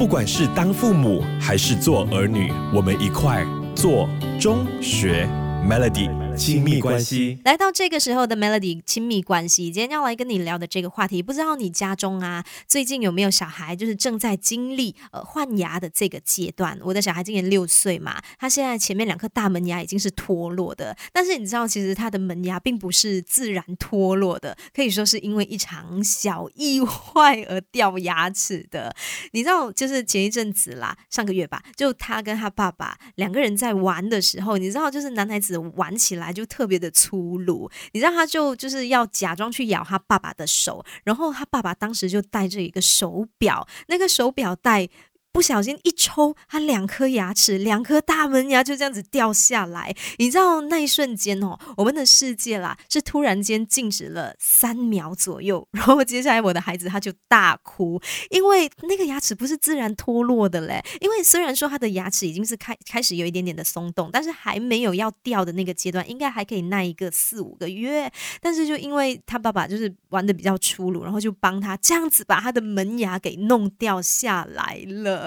不管是当父母还是做儿女，我们一块做中学。Melody 亲密关系。来到这个时候的 Melody 亲密关系，今天要来跟你聊的这个话题，不知道你家中啊最近有没有小孩，就是正在经历呃换牙的这个阶段。我的小孩今年六岁嘛，他现在前面两颗大门牙已经是脱落的，但是你知道，其实他的门牙并不是自然脱落的，可以说是因为一场小意外而掉牙齿的。你知道，就是前一阵子啦，上个月吧，就他跟他爸爸两个人在玩的时候，你知道，就是男孩子玩起来就特别的粗鲁，你知道，他就就是要假装去咬他爸爸的手，然后他爸爸当时就戴着一个手表，那个手表带。不小心一抽，他两颗牙齿，两颗大门牙就这样子掉下来。你知道那一瞬间哦，我们的世界啦是突然间静止了三秒左右。然后接下来我的孩子他就大哭，因为那个牙齿不是自然脱落的嘞。因为虽然说他的牙齿已经是开开始有一点点的松动，但是还没有要掉的那个阶段，应该还可以耐一个四五个月。但是就因为他爸爸就是玩的比较粗鲁，然后就帮他这样子把他的门牙给弄掉下来了。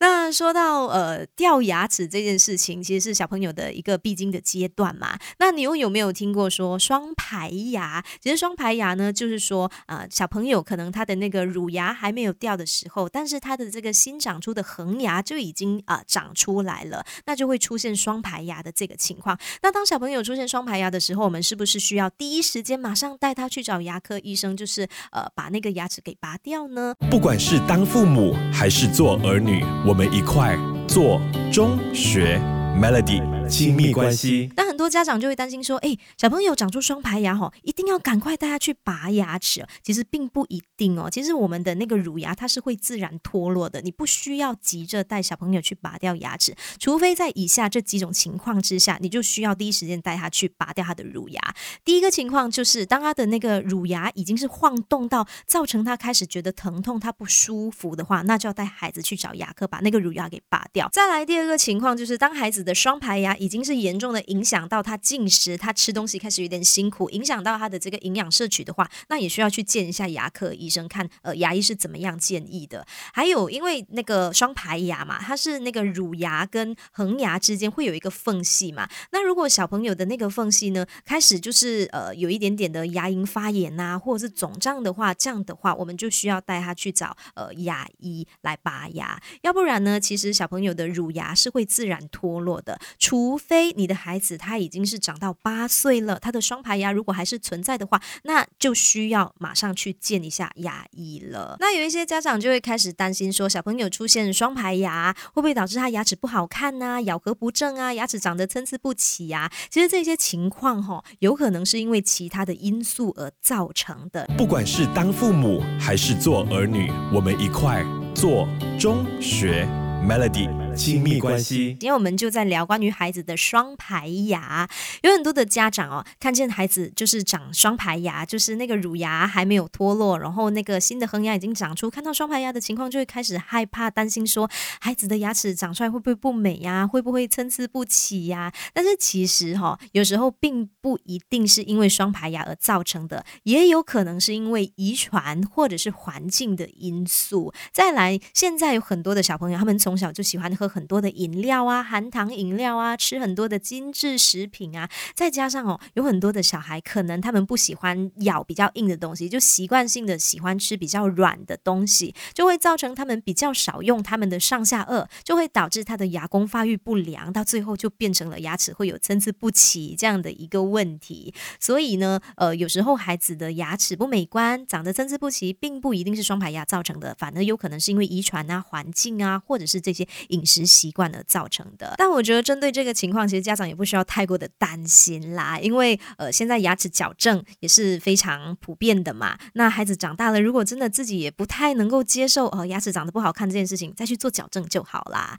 那说到呃掉牙齿这件事情，其实是小朋友的一个必经的阶段嘛。那你又有没有听过说双排牙？其实双排牙呢，就是说呃小朋友可能他的那个乳牙还没有掉的时候，但是他的这个新长出的恒牙就已经啊长出来了，那就会出现双排牙的这个情况。那当小朋友出现双排牙的时候，我们是不是需要第一时间马上带他去找牙科医生，就是呃把那个牙齿给拔掉呢？不管是当父母还是做儿女，我们一块做中学 Melody 亲密关系。但很多家长就会担心说，哎，小朋友长出双排牙吼，一定要赶快带他去拔牙齿。其实并不一定哦，其实我们的那个乳牙它是会自然脱落的，你不需要急着带小朋友去拔掉牙齿，除非在以下这几种情况之下，你就需要第一时间带他去拔掉他的乳牙。第一个情况就是当他的那个乳牙已经是晃动到造成他开始觉得疼痛，他不舒服的话，那就要带孩子去找牙科把那个乳牙给拔掉。再来第二个情况就是当孩子的双排牙已经是严重的影响到他进食，他吃东西开始有点辛苦，影响到他的这个营养摄取的话，那也需要去见一下牙科医生，看。呃牙医是怎么样建议的。还有因为那个双排牙嘛，它是那个乳牙跟恒牙之间会有一个缝隙嘛，那如果小朋友的那个缝隙呢开始就是呃有一点点的牙龈发炎呐，或者是肿胀的话，这样的话我们就需要带他去找呃牙医来拔牙，要不然呢，其实小朋友的乳牙是会自然脱落的，除除非你的孩子他已经是长到八岁了，他的双排牙如果还是存在的话，那就需要马上去见一下牙医了。那有一些家长就会开始担心说，小朋友出现双排牙会不会导致他牙齿不好看呐，咬合不正啊，牙齿长得参差不齐呀？其实这些情况哈，有可能是因为其他的因素而造成的。不管是当父母还是做儿女，我们一块做中学 Melody 亲密关系。今天我们就在聊关于孩子的双排牙，有很多的家长哦，看见孩子就是长双排牙，就是那个乳牙还没有脱落，然后那个新的恒牙已经长出，看到双排牙的情况就会开始害怕、担心，说孩子的牙齿长出来会不会不美呀？会不会参差不齐呀？但是其实哈，有时候并不一定是因为双排牙而造成的，也有可能是因为遗传或者是环境的因素。再来，现在有很多的小朋友，他们从小就喜欢喝很多的饮料啊，含糖饮料啊，吃很多的精致食品啊，再加上哦，有很多的小孩可能他们不喜欢咬比较硬的东西，就习惯性的喜欢吃比较软的东西，就会造成他们比较少用他们的上下颚，就会导致他的牙弓发育不良，到最后就变成了牙齿会有参差不齐这样的一个问题。所以呢，呃，有时候孩子的牙齿不美观，长得参差不齐，并不一定是双排牙造成的，反而有可能是因为遗传啊、环境啊，或者是这些饮食食习惯而造成的。但我觉得针对这个情况，其实家长也不需要太过的担心啦，因为呃，现在牙齿矫正也是非常普遍的嘛。那孩子长大了，如果真的自己也不太能够接受呃牙齿长得不好看这件事情，再去做矫正就好啦。